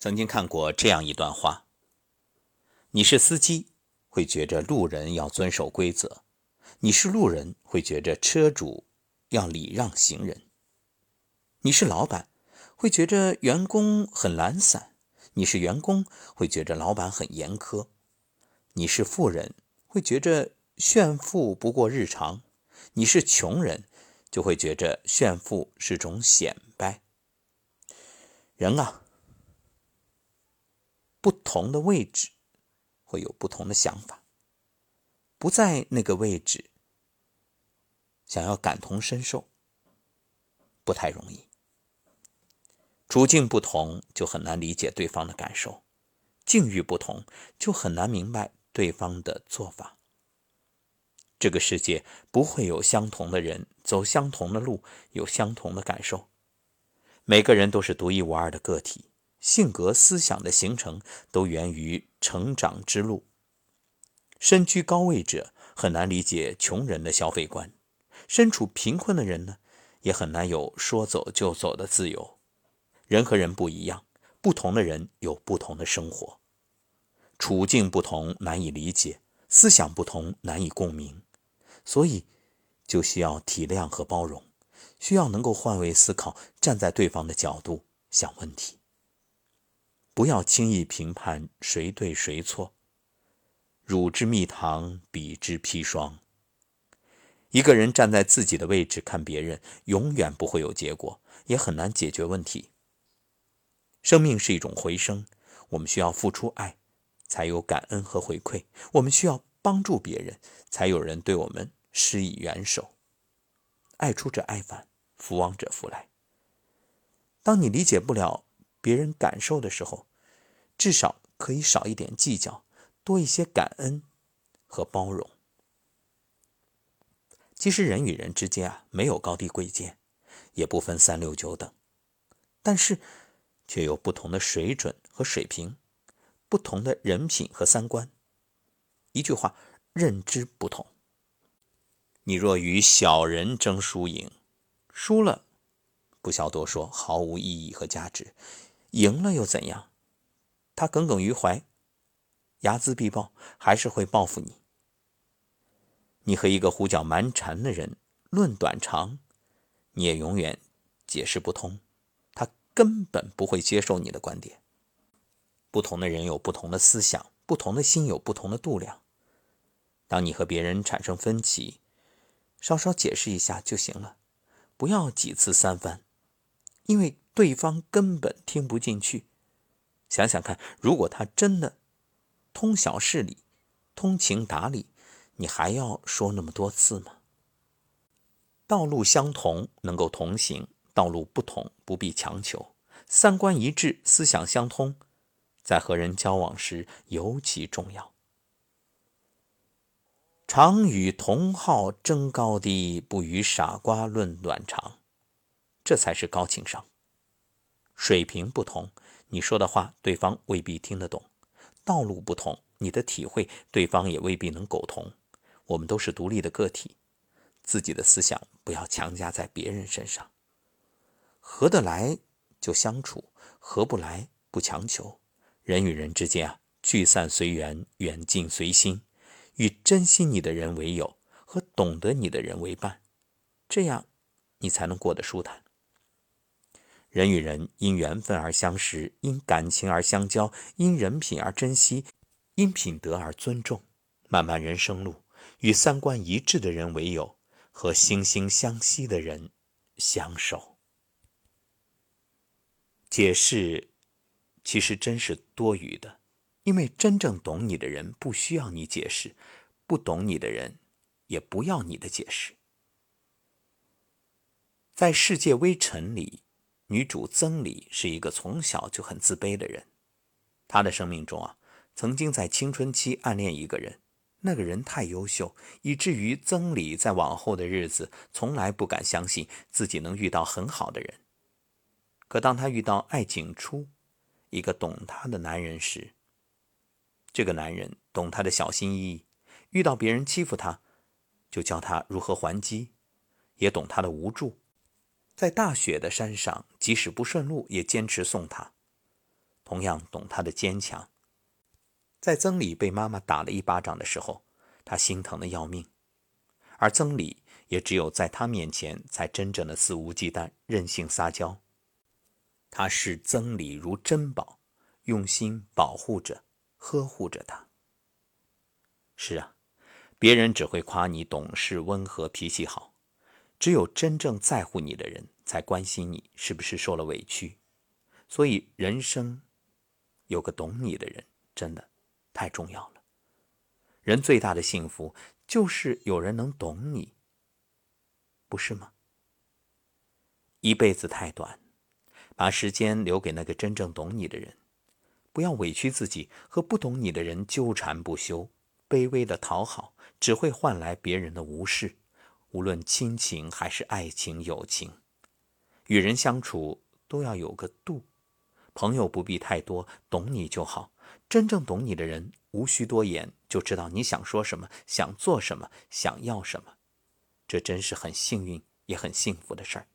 曾经看过这样一段话：你是司机，会觉着路人要遵守规则；你是路人，会觉着车主要礼让行人；你是老板，会觉着员工很懒散；你是员工，会觉着老板很严苛；你是富人，会觉着炫富不过日常；你是穷人，就会觉着炫富是种显摆。人啊。不同的位置会有不同的想法，不在那个位置，想要感同身受不太容易。处境不同，就很难理解对方的感受；境遇不同，就很难明白对方的做法。这个世界不会有相同的人走相同的路，有相同的感受。每个人都是独一无二的个体。性格、思想的形成都源于成长之路。身居高位者很难理解穷人的消费观，身处贫困的人呢，也很难有说走就走的自由。人和人不一样，不同的人有不同的生活，处境不同难以理解，思想不同难以共鸣，所以就需要体谅和包容，需要能够换位思考，站在对方的角度想问题。不要轻易评判谁对谁错。汝之蜜糖，彼之砒霜。一个人站在自己的位置看别人，永远不会有结果，也很难解决问题。生命是一种回声，我们需要付出爱，才有感恩和回馈；我们需要帮助别人，才有人对我们施以援手。爱出者爱返，福往者福来。当你理解不了别人感受的时候，至少可以少一点计较，多一些感恩和包容。其实人与人之间啊，没有高低贵贱，也不分三六九等，但是却有不同的水准和水平，不同的人品和三观。一句话，认知不同。你若与小人争输赢，输了不消多说，毫无意义和价值；赢了又怎样？他耿耿于怀，睚眦必报，还是会报复你。你和一个胡搅蛮缠的人论短长，你也永远解释不通，他根本不会接受你的观点。不同的人有不同的思想，不同的心有不同的度量。当你和别人产生分歧，稍稍解释一下就行了，不要几次三番，因为对方根本听不进去。想想看，如果他真的通晓事理、通情达理，你还要说那么多次吗？道路相同能够同行，道路不同不必强求。三观一致、思想相通，在和人交往时尤其重要。常与同好争高低，不与傻瓜论短长，这才是高情商。水平不同。你说的话，对方未必听得懂；道路不同，你的体会，对方也未必能苟同。我们都是独立的个体，自己的思想不要强加在别人身上。合得来就相处，合不来不强求。人与人之间啊，聚散随缘，远近随心。与珍惜你的人为友，和懂得你的人为伴，这样你才能过得舒坦。人与人因缘分而相识，因感情而相交，因人品而珍惜，因品德而尊重。漫漫人生路，与三观一致的人为友，和惺惺相惜的人相守。解释其实真是多余的，因为真正懂你的人不需要你解释，不懂你的人也不要你的解释。在《世界微尘》里。女主曾里是一个从小就很自卑的人，她的生命中啊，曾经在青春期暗恋一个人，那个人太优秀，以至于曾里在往后的日子从来不敢相信自己能遇到很好的人。可当她遇到爱景初，一个懂她的男人时，这个男人懂她的小心翼翼，遇到别人欺负她，就教她如何还击，也懂她的无助。在大雪的山上，即使不顺路，也坚持送他。同样懂他的坚强。在曾理被妈妈打了一巴掌的时候，他心疼的要命，而曾理也只有在他面前才真正的肆无忌惮、任性撒娇。他视曾理如珍宝，用心保护着、呵护着他。是啊，别人只会夸你懂事、温和、脾气好，只有真正在乎你的人才关心你是不是受了委屈。所以，人生有个懂你的人，真的。太重要了。人最大的幸福就是有人能懂你，不是吗？一辈子太短，把时间留给那个真正懂你的人，不要委屈自己和不懂你的人纠缠不休，卑微的讨好只会换来别人的无视。无论亲情还是爱情、友情，与人相处都要有个度。朋友不必太多，懂你就好。真正懂你的人，无需多言，就知道你想说什么，想做什么，想要什么。这真是很幸运，也很幸福的事儿。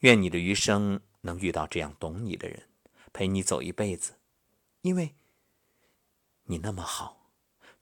愿你的余生能遇到这样懂你的人，陪你走一辈子，因为你那么好，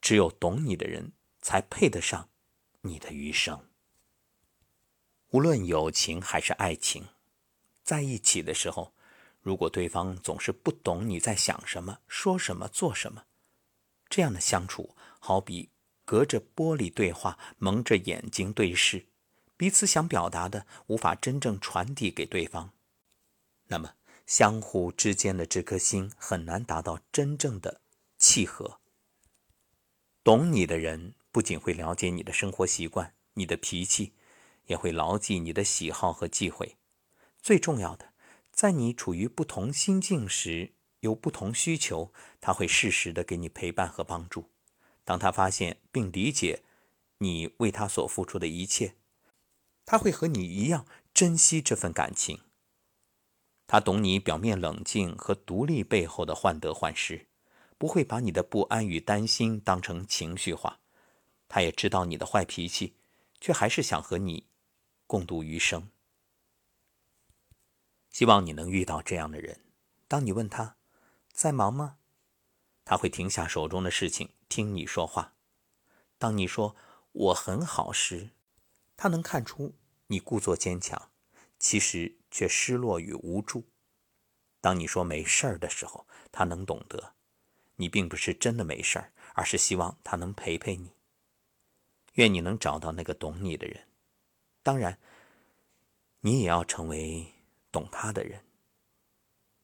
只有懂你的人才配得上你的余生。无论友情还是爱情，在一起的时候。如果对方总是不懂你在想什么、说什么、做什么，这样的相处好比隔着玻璃对话，蒙着眼睛对视，彼此想表达的无法真正传递给对方，那么相互之间的这颗心很难达到真正的契合。懂你的人不仅会了解你的生活习惯、你的脾气，也会牢记你的喜好和忌讳，最重要的。在你处于不同心境时，有不同需求，他会适时的给你陪伴和帮助。当他发现并理解你为他所付出的一切，他会和你一样珍惜这份感情。他懂你表面冷静和独立背后的患得患失，不会把你的不安与担心当成情绪化。他也知道你的坏脾气，却还是想和你共度余生。希望你能遇到这样的人。当你问他在忙吗，他会停下手中的事情听你说话。当你说我很好时，他能看出你故作坚强，其实却失落与无助。当你说没事儿的时候，他能懂得你并不是真的没事儿，而是希望他能陪陪你。愿你能找到那个懂你的人，当然，你也要成为。懂他的人，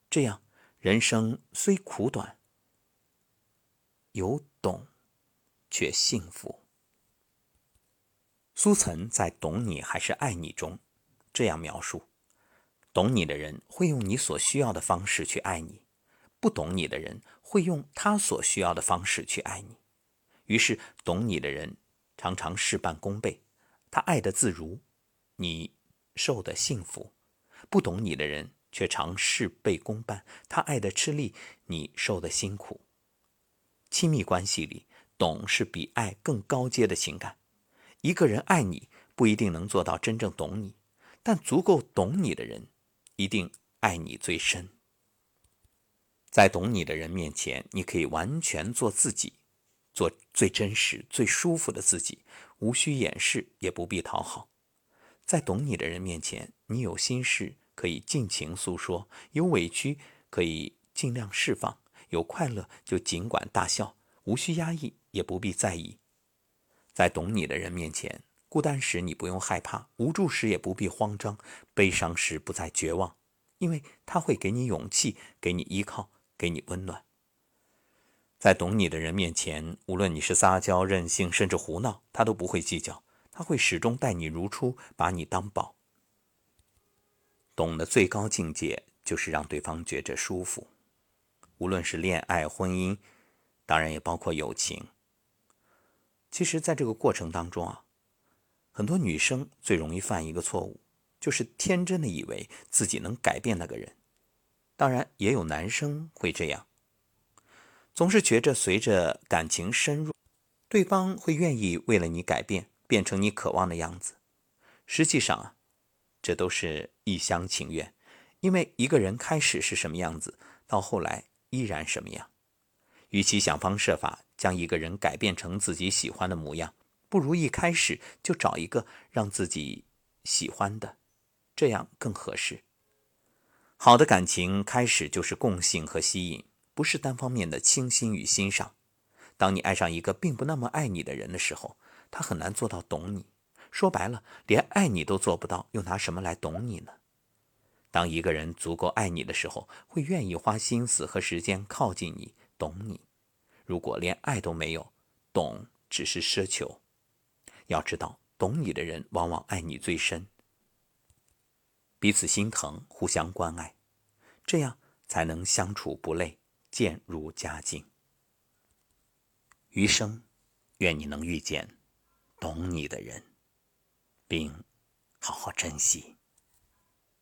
这样人生虽苦短，有懂却幸福。苏岑在《懂你还是爱你》中这样描述：懂你的人会用你所需要的方式去爱你，不懂你的人会用他所需要的方式去爱你。于是，懂你的人常常事半功倍，他爱的自如，你受的幸福。不懂你的人却常事倍功半，他爱的吃力，你受的辛苦。亲密关系里，懂是比爱更高阶的情感。一个人爱你不一定能做到真正懂你，但足够懂你的人，一定爱你最深。在懂你的人面前，你可以完全做自己，做最真实、最舒服的自己，无需掩饰，也不必讨好。在懂你的人面前，你有心事可以尽情诉说，有委屈可以尽量释放，有快乐就尽管大笑，无需压抑，也不必在意。在懂你的人面前，孤单时你不用害怕，无助时也不必慌张，悲伤时不再绝望，因为他会给你勇气，给你依靠，给你温暖。在懂你的人面前，无论你是撒娇、任性，甚至胡闹，他都不会计较。他会始终待你如初，把你当宝。懂的最高境界就是让对方觉着舒服，无论是恋爱、婚姻，当然也包括友情。其实，在这个过程当中啊，很多女生最容易犯一个错误，就是天真的以为自己能改变那个人。当然，也有男生会这样，总是觉着随着感情深入，对方会愿意为了你改变。变成你渴望的样子，实际上啊，这都是一厢情愿，因为一个人开始是什么样子，到后来依然什么样。与其想方设法将一个人改变成自己喜欢的模样，不如一开始就找一个让自己喜欢的，这样更合适。好的感情开始就是共性和吸引，不是单方面的倾心与欣赏。当你爱上一个并不那么爱你的人的时候，他很难做到懂你。说白了，连爱你都做不到，又拿什么来懂你呢？当一个人足够爱你的时候，会愿意花心思和时间靠近你，懂你。如果连爱都没有，懂只是奢求。要知道，懂你的人往往爱你最深，彼此心疼，互相关爱，这样才能相处不累，渐入佳境。余生，愿你能遇见懂你的人，并好好珍惜。